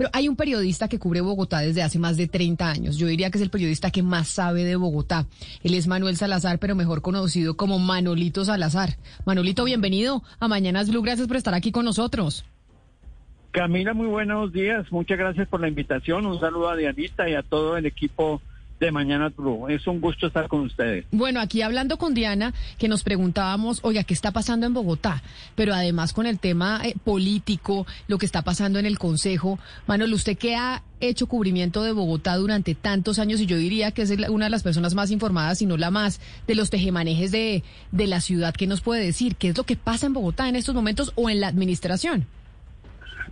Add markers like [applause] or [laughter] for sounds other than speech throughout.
Pero hay un periodista que cubre Bogotá desde hace más de 30 años. Yo diría que es el periodista que más sabe de Bogotá. Él es Manuel Salazar, pero mejor conocido como Manolito Salazar. Manolito, bienvenido a Mañanas Blue. Gracias por estar aquí con nosotros. Camila, muy buenos días. Muchas gracias por la invitación. Un saludo a Dianita y a todo el equipo de Mañana Blue. Es un gusto estar con ustedes. Bueno, aquí hablando con Diana, que nos preguntábamos, oiga, ¿qué está pasando en Bogotá? Pero además con el tema eh, político, lo que está pasando en el Consejo. Manuel, usted que ha hecho cubrimiento de Bogotá durante tantos años y yo diría que es una de las personas más informadas, si no la más, de los tejemanejes de, de la ciudad, ¿qué nos puede decir? ¿Qué es lo que pasa en Bogotá en estos momentos o en la administración?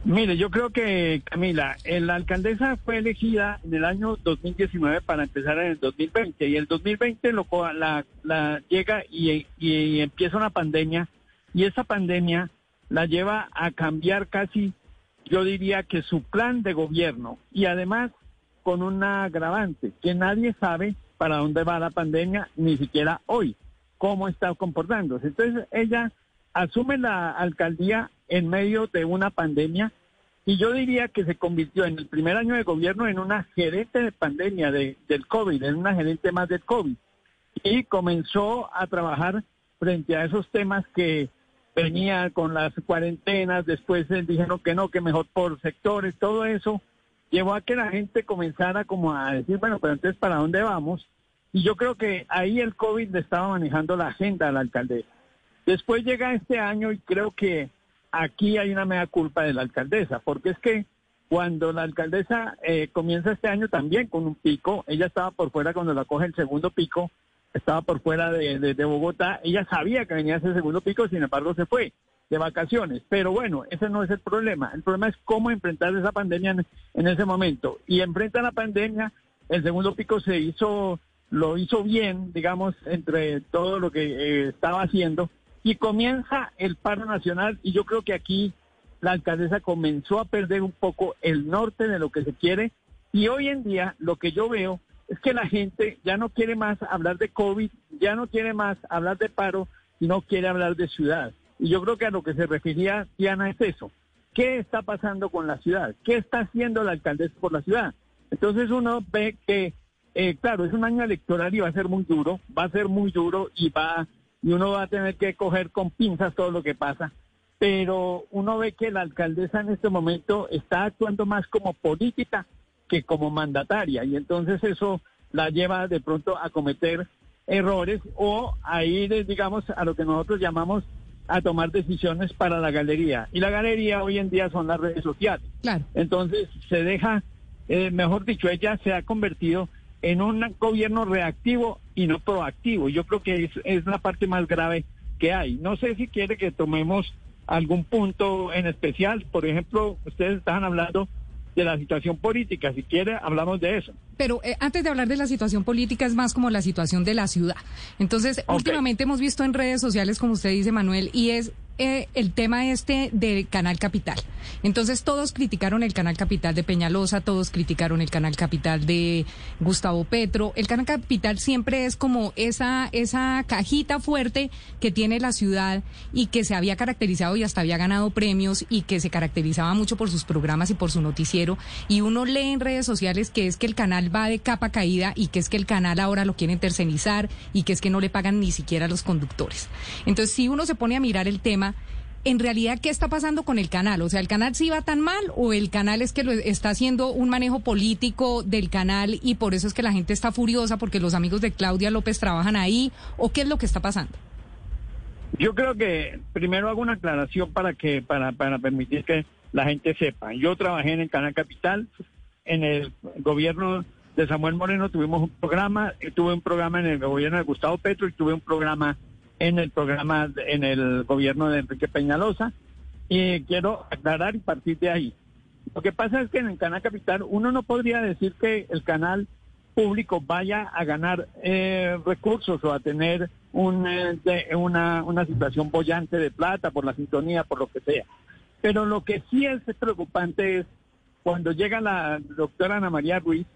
Mire, yo creo que, Camila, la alcaldesa fue elegida en el año 2019 para empezar en el 2020 y el 2020 lo, la, la llega y, y empieza una pandemia y esa pandemia la lleva a cambiar casi, yo diría que su plan de gobierno y además con un agravante, que nadie sabe para dónde va la pandemia, ni siquiera hoy, cómo está comportándose. Entonces ella asume la alcaldía en medio de una pandemia y yo diría que se convirtió en el primer año de gobierno en una gerente de pandemia de, del COVID, en una gerente más del COVID. Y comenzó a trabajar frente a esos temas que venía con las cuarentenas, después dijeron que no, que mejor por sectores, todo eso llevó a que la gente comenzara como a decir, bueno, pero entonces ¿para dónde vamos? Y yo creo que ahí el COVID le estaba manejando la agenda a la alcaldesa. Después llega este año y creo que aquí hay una mea culpa de la alcaldesa, porque es que cuando la alcaldesa eh, comienza este año también con un pico, ella estaba por fuera cuando la coge el segundo pico, estaba por fuera de, Bogotá, ella sabía que venía ese segundo pico, sin embargo se fue de vacaciones. Pero bueno, ese no es el problema. El problema es cómo enfrentar esa pandemia en, ese momento. Y enfrenta la pandemia, el segundo pico se hizo, lo hizo bien, digamos, entre todo lo que eh, estaba haciendo y comienza el paro nacional y yo creo que aquí la alcaldesa comenzó a perder un poco el norte de lo que se quiere y hoy en día lo que yo veo es que la gente ya no quiere más hablar de COVID, ya no quiere más hablar de paro, sino quiere hablar de ciudad. Y yo creo que a lo que se refería Diana es eso. ¿Qué está pasando con la ciudad? ¿Qué está haciendo la alcaldesa por la ciudad? Entonces uno ve que, eh, claro, es un año electoral y va a ser muy duro, va a ser muy duro y va y uno va a tener que coger con pinzas todo lo que pasa. Pero uno ve que la alcaldesa en este momento está actuando más como política que como mandataria y entonces eso la lleva de pronto a cometer errores o a ir, digamos, a lo que nosotros llamamos a tomar decisiones para la galería. Y la galería hoy en día son las redes sociales. Claro. Entonces se deja, eh, mejor dicho, ella se ha convertido en un gobierno reactivo y no proactivo. Yo creo que es, la parte más grave que hay. No sé si quiere que tomemos algún punto en especial. Por ejemplo, ustedes estaban hablando de la situación política. Si quiere, hablamos de eso. Pero eh, antes de hablar de la situación política, es más como la situación de la ciudad. Entonces, últimamente hemos visto en redes sociales, como usted dice, Manuel, y es eh, el tema este del Canal Capital. Entonces todos criticaron el Canal Capital de Peñalosa, todos criticaron el Canal Capital de Gustavo Petro. El Canal Capital siempre es como esa, esa cajita fuerte que tiene la ciudad y que se había caracterizado y hasta había ganado premios y que se caracterizaba mucho por sus programas y por su noticiero. Y uno lee en redes sociales que es que el canal va de capa caída y que es que el canal ahora lo quieren tercenizar y que es que no le pagan ni siquiera a los conductores. Entonces, si uno se pone a mirar el tema, en realidad, ¿qué está pasando con el canal? O sea, ¿el canal sí va tan mal o el canal es que lo está haciendo un manejo político del canal y por eso es que la gente está furiosa porque los amigos de Claudia López trabajan ahí? ¿O qué es lo que está pasando? Yo creo que primero hago una aclaración para que para, para permitir que la gente sepa. Yo trabajé en el Canal Capital, en el gobierno de Samuel Moreno tuvimos un programa, tuve un programa en el gobierno de Gustavo Petro y tuve un programa en el programa, en el gobierno de Enrique Peñalosa. Y quiero aclarar y partir de ahí. Lo que pasa es que en el canal capital uno no podría decir que el canal público vaya a ganar eh, recursos o a tener un, eh, una, una situación bollante de plata por la sintonía, por lo que sea. Pero lo que sí es preocupante es cuando llega la doctora Ana María Ruiz,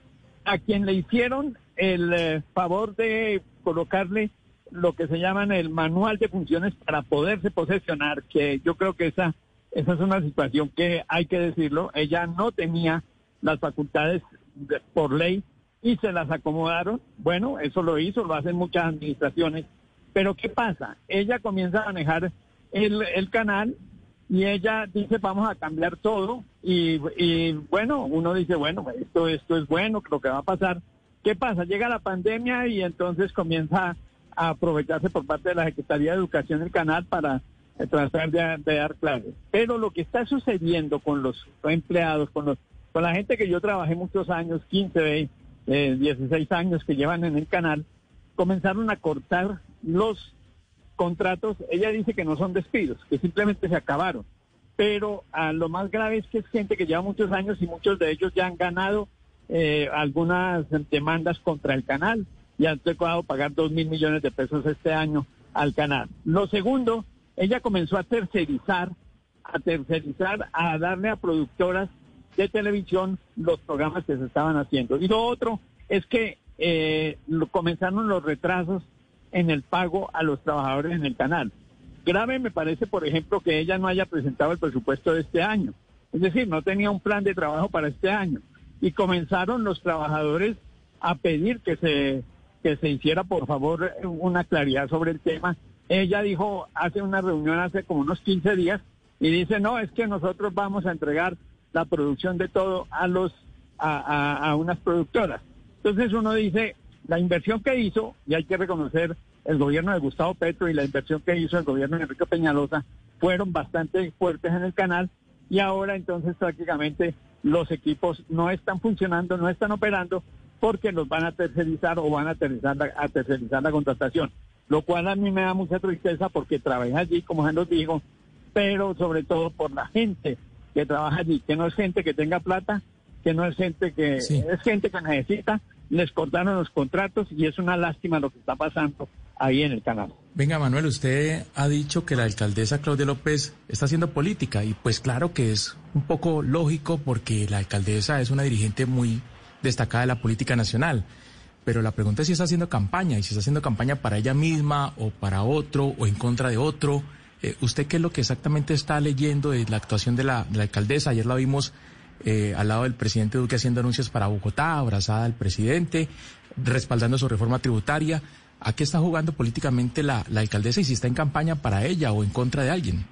a quien le hicieron el eh, favor de colocarle lo que se llaman el manual de funciones para poderse posesionar, que yo creo que esa esa es una situación que hay que decirlo, ella no tenía las facultades por ley y se las acomodaron. Bueno, eso lo hizo, lo hacen muchas administraciones. Pero ¿qué pasa? Ella comienza a manejar el, el canal y ella dice vamos a cambiar todo y, y, bueno, uno dice, bueno, esto, esto es bueno, lo que va a pasar. ¿Qué pasa? Llega la pandemia y entonces comienza a aprovecharse por parte de la Secretaría de Educación del canal para eh, tratar de, dar clases. Pero lo que está sucediendo con los empleados, con, los, con la gente que yo trabajé muchos años, 15, eh, 16 años que llevan en el canal, comenzaron a cortar los contratos. Ella dice que no son despidos, que simplemente se acabaron. Pero a lo más grave es que es gente que lleva muchos años y muchos de ellos ya han ganado eh, algunas demandas contra el canal y han tocado pagar dos mil millones de pesos este año al canal. Lo segundo ella comenzó a tercerizar, a tercerizar, a darle a productoras de televisión los programas que se estaban haciendo. Y lo otro es que eh, comenzaron los retrasos en el pago a los trabajadores en el canal. Grave me parece, por ejemplo, que ella no haya presentado el presupuesto de este año. Es decir, no tenía un plan de trabajo para este año. Y comenzaron los trabajadores a pedir que se, que se hiciera, por favor, una claridad sobre el tema ella dijo, hace una reunión hace como unos 15 días y dice, no, es que nosotros vamos a entregar la producción de todo a los a, unas productoras. Entonces uno dice, la inversión que hizo, y hay que reconocer el gobierno de Gustavo Petro y la inversión que hizo el gobierno de Enrique Peñalosa, fueron bastante fuertes en el canal y ahora entonces prácticamente los equipos no están funcionando, no están operando porque los van a tercerizar o van a tercerizar a tercerizar la contratación lo cual a mí me da mucha tristeza porque trabajé allí, como se nos dijo, pero sobre todo por la gente que trabaja allí, que no es gente que tenga plata, que no es gente que es gente que necesita, les cortaron los contratos y es una lástima lo que está pasando ahí en el canal. Venga, Manuel, usted ha dicho que la alcaldesa Claudia López está haciendo política y pues claro que es un poco lógico porque la alcaldesa es una dirigente muy destacada de la política nacional. Pero la pregunta es si está haciendo campaña y si está haciendo campaña para ella misma o para otro o en contra de otro. Eh, ¿Usted qué es lo que exactamente está leyendo de la actuación de la, alcaldesa? Ayer la vimos eh, al lado del presidente Duque haciendo anuncios para Bogotá, abrazada al presidente, respaldando su reforma tributaria. ¿A qué está jugando políticamente la, la alcaldesa y si está en campaña para ella o en contra de alguien?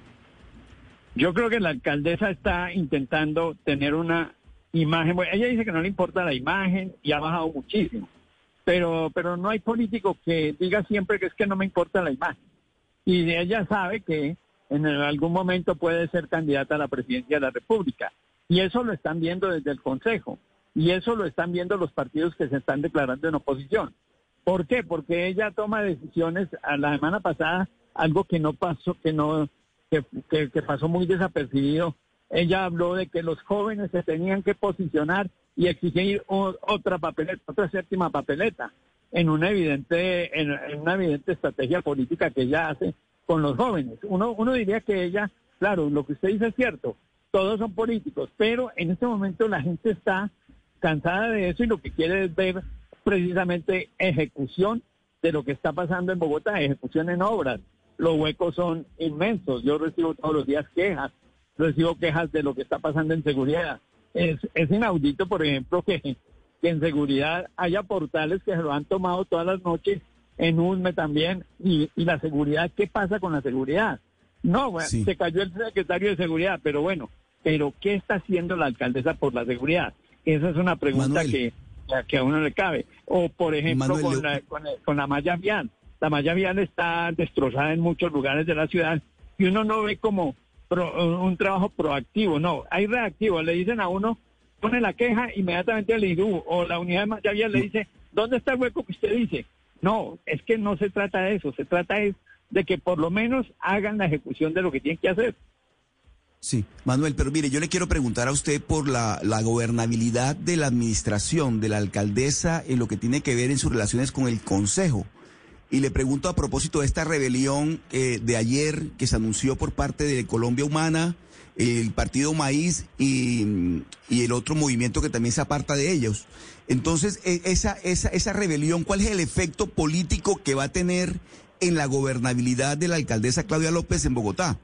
Yo creo que la alcaldesa está intentando tener una imagen. ella dice que no le importa la imagen y ha bajado muchísimo pero, pero no hay político que diga siempre que es que no me importa la imagen. Y ella sabe que en algún momento puede ser candidata a la presidencia de la República. Y eso lo están viendo desde el Consejo. Y eso lo están viendo los partidos que se están declarando en oposición. ¿Por qué? Porque ella toma decisiones. A la semana pasada, algo que no pasó, que no, que, que pasó muy desapercibido. Ella habló de que los jóvenes se tenían que posicionar y exigir otra papeleta, otra séptima papeleta, en una evidente, en, una evidente estrategia política que ella hace con los jóvenes. Uno, uno diría que ella, claro, lo que usted dice es cierto, todos son políticos, pero en este momento la gente está cansada de eso y lo que quiere es ver precisamente ejecución de lo que está pasando en Bogotá, ejecución en obras. Los huecos son inmensos. Yo recibo todos los días quejas, recibo quejas de lo que está pasando en seguridad es, es inaudito, por ejemplo, que, que en seguridad haya portales que se lo han tomado todas las noches en UNME también. Y, y la seguridad, ¿qué pasa con la seguridad? No, bueno, se cayó el secretario de seguridad, pero bueno, pero ¿qué está haciendo la alcaldesa por la seguridad? Esa es una pregunta que, que a uno le cabe. O, por ejemplo, con, la, con, con, la malla vial. La malla vial está destrozada en muchos lugares de la ciudad y uno no ve como un trabajo proactivo, no, hay reactivo, le dicen a uno, pone la queja, inmediatamente al IDU o la unidad de ya le dice, ¿dónde está el hueco que usted dice? No, es que no se trata de eso, se trata es de que por lo menos hagan la ejecución de lo que tienen que hacer. Sí, Manuel, pero mire, yo le quiero preguntar a usted por la, la, gobernabilidad de la administración, de la alcaldesa, en lo que tiene que ver en sus relaciones con el Consejo. Y le pregunto a propósito de esta rebelión eh, de ayer que se anunció por parte de Colombia Humana, el Partido Maíz y, el otro movimiento que también se aparta de ellos. Entonces, e, esa, esa, esa rebelión, ¿cuál es el efecto político que va a tener en la gobernabilidad de la alcaldesa Claudia López en Bogotá?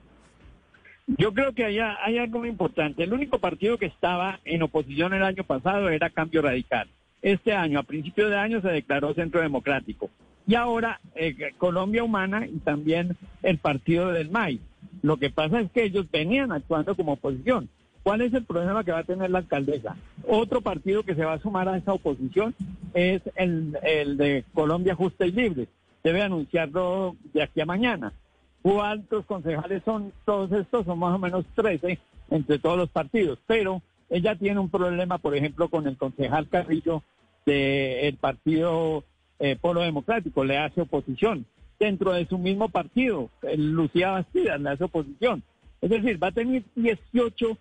Yo creo que hay, hay algo muy importante. El único partido que estaba en oposición el año pasado era Cambio Radical. Este año, a principio de año, se declaró Centro Democrático. Y ahora eh, Colombia Humana y también el partido del MAI. Lo que pasa es que ellos venían actuando como oposición. ¿Cuál es el problema que va a tener la alcaldesa? Otro partido que se va a sumar a esa oposición es el, de Colombia Justa y Libre. Debe anunciarlo de aquí a mañana. ¿Cuántos concejales son todos estos? Son más o menos 13 entre todos los partidos. Pero ella tiene un problema, por ejemplo, con el concejal Carrillo del partido eh, Polo Democrático, le hace oposición. Dentro de su mismo partido, Lucía Bastidas le hace oposición. Es decir, va a tener 18,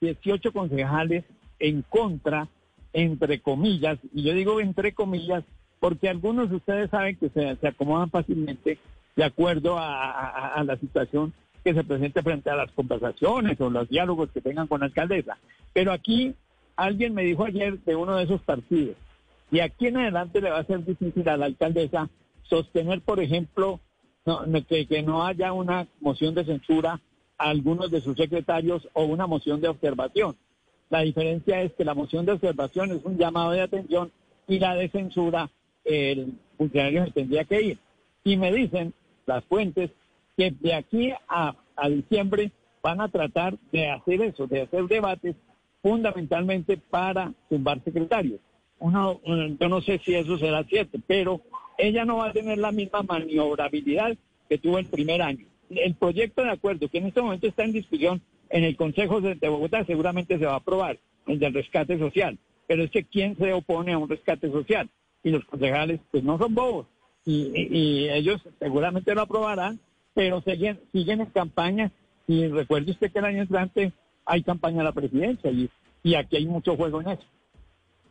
18 concejales en contra, entre comillas, y yo digo entre comillas, porque algunos de ustedes saben que se, se acomodan fácilmente de acuerdo a, la situación que se presente frente a las conversaciones o los diálogos que tengan con la alcaldesa. Pero aquí alguien me dijo ayer de uno de esos partidos, y aquí en adelante le va a ser difícil a la alcaldesa sostener, por ejemplo, que, no haya una moción de censura a algunos de sus secretarios o una moción de observación. La diferencia es que la moción de observación es un llamado de atención y la de censura el funcionario tendría que ir. Y me dicen las fuentes, que de aquí a, diciembre van a tratar de hacer eso, de hacer debates fundamentalmente para tumbar secretarios. Uno, yo no sé si eso será cierto, pero ella no va a tener la misma maniobrabilidad que tuvo el primer año. El proyecto de acuerdo que en este momento está en discusión en el Consejo de Bogotá seguramente se va a aprobar, el del rescate social. Pero es que ¿quién se opone a un rescate social? Y los concejales, pues no son bobos y, ellos seguramente lo aprobarán, pero siguen, siguen en campaña y recuerde usted que el año entrante hay campaña a la presidencia y, y aquí hay mucho juego en eso.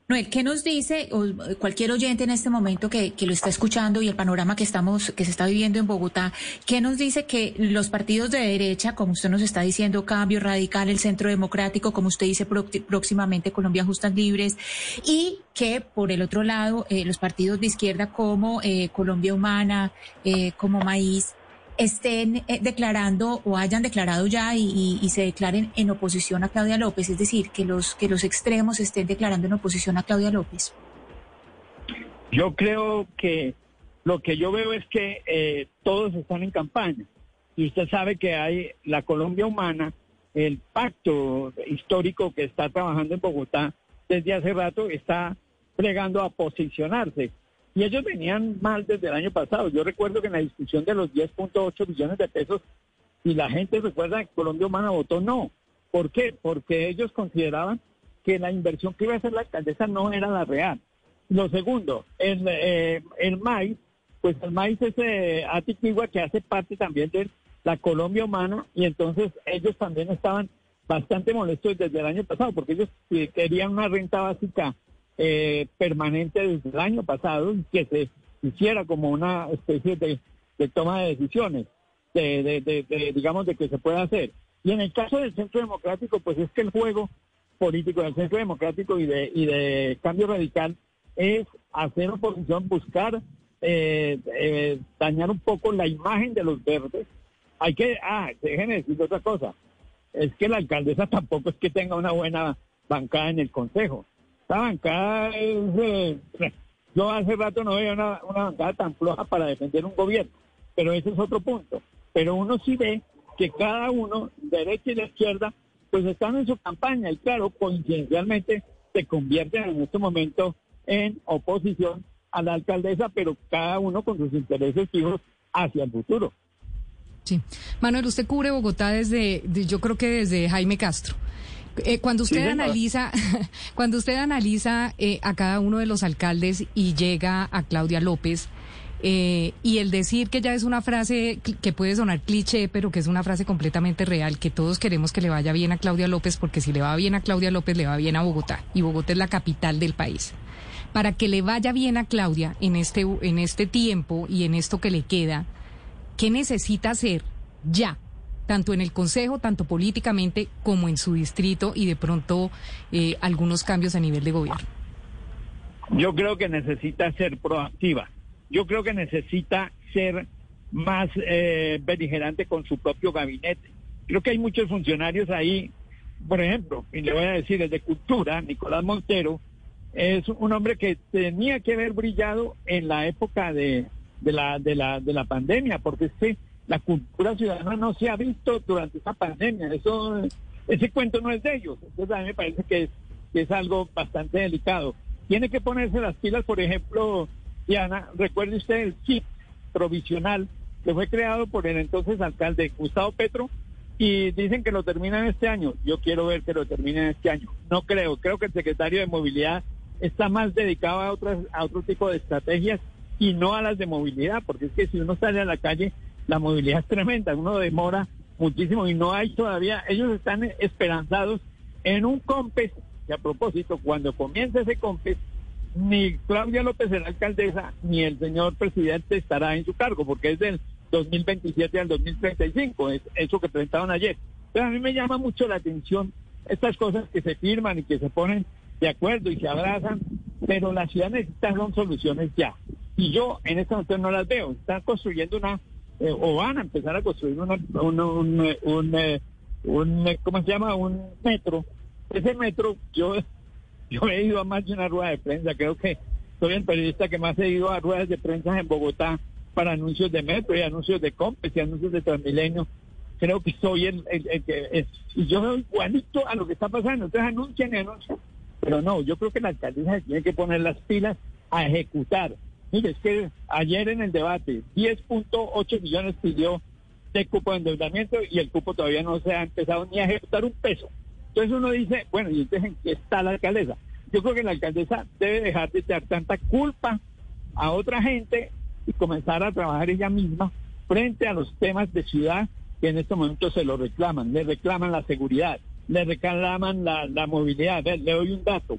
Noel, ¿qué nos dice cualquier oyente en este momento que, lo está escuchando y el panorama que estamos, que se está viviendo en Bogotá, qué nos dice que los partidos de derecha, como usted nos está diciendo, Cambio Radical, el Centro Democrático, como usted dice próximamente Colombia Justas Libres, y que por el otro lado eh, los partidos de izquierda como eh, Colombia Humana, eh, como Maíz, estén eh, declarando o hayan declarado ya y, se declaren en oposición a Claudia López, es decir, que los que los extremos estén declarando en oposición a Claudia López. Yo creo que lo que yo veo es que eh, todos están en campaña. Y usted sabe que hay la Colombia Humana, el pacto histórico que está trabajando en Bogotá desde hace rato, está plegando a posicionarse y ellos venían mal desde el año pasado. Yo recuerdo que en la discusión de los 10.8 billones de pesos, y la gente recuerda que Colombia Humana votó no. ¿Por qué? Porque ellos consideraban que la inversión que iba a hacer la alcaldesa no era la real. Lo segundo, el, eh, el maíz, pues el maíz es eh, Atiquigua que hace parte también de la Colombia Humana y entonces ellos también estaban bastante molestos desde el año pasado porque ellos eh, querían una renta básica eh, permanente desde el año pasado que se hiciera como una especie de, toma de decisiones, de, digamos, de que se pueda hacer. Y en el caso del Centro Democrático, pues es que el juego político del Centro Democrático y de, y de Cambio Radical es hacer oposición, buscar eh, eh, dañar un poco la imagen de los verdes. Hay que, ah, déjenme decir otra cosa, es que la alcaldesa [laughs] tampoco es que tenga una buena bancada en el Consejo. La bancada es, yo hace rato no veía una, bancada tan floja para defender un gobierno, pero ese es otro punto. Pero uno sí ve que cada uno, derecha y la izquierda, pues están en su campaña y claro, coincidencialmente se convierten en este momento en oposición a la alcaldesa, pero cada uno con sus intereses fijos hacia el futuro. Sí. Manuel, usted cubre Bogotá desde, yo creo que desde Jaime Castro. Eh, cuando usted analiza, [laughs] cuando usted analiza eh, a cada uno de los alcaldes y llega a Claudia López, eh, y el decir que ya es una frase que puede sonar cliché, pero que es una frase completamente real, que todos queremos que le vaya bien a Claudia López, porque si le va bien a Claudia López, le va bien a Bogotá, y Bogotá es la capital del país. Para que le vaya bien a Claudia en este, en este tiempo y en esto que le queda, ¿qué necesita hacer ya tanto en el Consejo, tanto políticamente como en su distrito y de pronto eh, algunos cambios a nivel de gobierno? Yo creo que necesita ser proactiva. Yo creo que necesita ser más eh, beligerante con su propio gabinete. Creo que hay muchos funcionarios ahí, por ejemplo, y le voy a decir, el de Cultura, Nicolás Montero, es un hombre que tenía que haber brillado en la época de, de, la, de, la, de la pandemia, porque es que la cultura ciudadana no se ha visto durante esta pandemia. Eso, ese cuento no es de ellos. Entonces a mí me parece que es, que es algo bastante delicado. Tiene que ponerse las pilas, por ejemplo, Diana, recuerde usted el kit provisional que fue creado por el entonces alcalde Gustavo Petro y dicen que lo terminan este año. Yo quiero ver que lo terminen este año. No creo. Creo que el secretario de Movilidad está más dedicado a otras a otro tipo de estrategias y no a las de movilidad, porque es que si uno sale a la calle, la movilidad es tremenda, uno demora muchísimo y no hay todavía, ellos están esperanzados en un COMPES, que a propósito, cuando comience ese COMPES, ni Claudia López la alcaldesa, ni el señor presidente estará en su cargo, porque es del 2027 al 2035, es eso que presentaron ayer. Pero a mí me llama mucho la atención estas cosas que se firman y que se ponen de acuerdo y se abrazan, pero la ciudad necesita son soluciones ya. Y yo en este momento no las veo. Están construyendo una, eh, o van a empezar a construir una, un, un, un, eh, un, ¿cómo se llama? Un metro. Ese metro, yo, yo he ido a más de una rueda de prensa, creo que soy el periodista que más he ido a ruedas de prensa en Bogotá para anuncios de metro y anuncios de compes y anuncios de Transmilenio. Creo que soy el, el, que... y yo veo igualito a lo que está pasando. Entonces anuncian y anuncian pero no, yo creo que la alcaldesa tiene que poner las pilas a ejecutar. Mire, es que ayer en el debate 10.8 millones pidió de cupo de endeudamiento y el cupo todavía no se ha empezado ni a ejecutar un peso. Entonces uno dice, bueno, ¿y entonces en qué está la alcaldesa? Yo creo que la alcaldesa debe dejar de echar tanta culpa a otra gente y comenzar a trabajar ella misma frente a los temas de ciudad que en este momento se lo reclaman. Le reclaman la seguridad, le reclaman la, la movilidad. le doy un dato.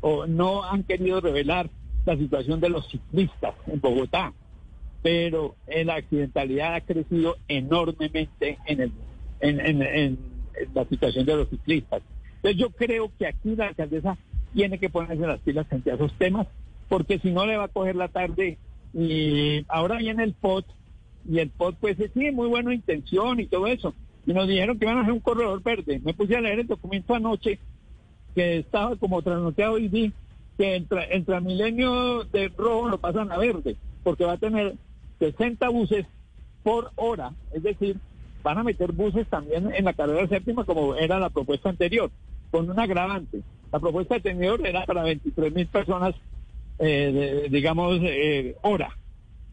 O no han querido revelar la situación de los ciclistas en Bogotá, pero la accidentalidad ha crecido enormemente en, el, en, en, la situación de los ciclistas. Entonces yo creo que aquí la alcaldesa tiene que ponerse las pilas frente a esos temas, porque si no le va a coger la tarde. Y ahora viene el POT, y el POT pues sí, muy buena intención y todo eso, y nos dijeron que iban a hacer un corredor verde. Me puse a leer el documento anoche que estaba como trasnoteado y vi que el, el Transmilenio de rojo lo pasan a verde, porque va a tener 60 buses por hora, es decir, van a meter buses también en la carrera séptima como era la propuesta anterior, con un agravante. La propuesta anterior era para 23 mil personas, eh, digamos, eh, hora,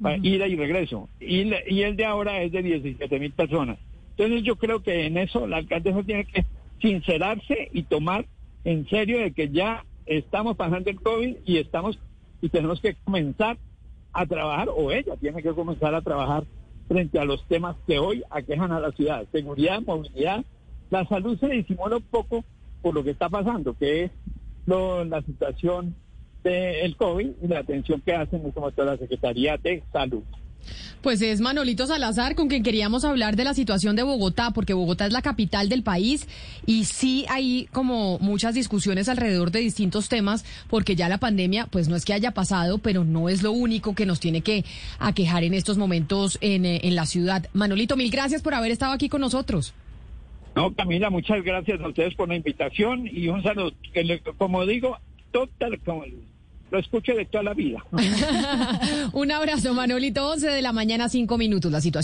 para ida y regreso. Y, y el de ahora es de 17 mil personas. Entonces yo creo que en eso la alcaldesa tiene que sincerarse y tomar en serio de que ya estamos pasando el COVID y estamos y tenemos que comenzar a trabajar, o ella tiene que comenzar a trabajar frente a los temas que hoy aquejan a la ciudad, seguridad, movilidad. La salud se disimula un poco por lo que está pasando, que es la situación del COVID y la atención que hacen en este momento la Secretaría de Salud. Pues es Manolito Salazar con quien queríamos hablar de la situación de Bogotá, porque Bogotá es la capital del país y sí hay como muchas discusiones alrededor de distintos temas, porque ya la pandemia, pues no es que haya pasado, pero no es lo único que nos tiene que aquejar en estos momentos en, eh, en la ciudad. Manolito, mil gracias por haber estado aquí con nosotros. No, Camila, muchas gracias a ustedes por la invitación y un saludo. Como digo, total, lo escucho de toda la vida. [laughs] Un abrazo, Manolito. 11 de la mañana, 5 minutos. La situación.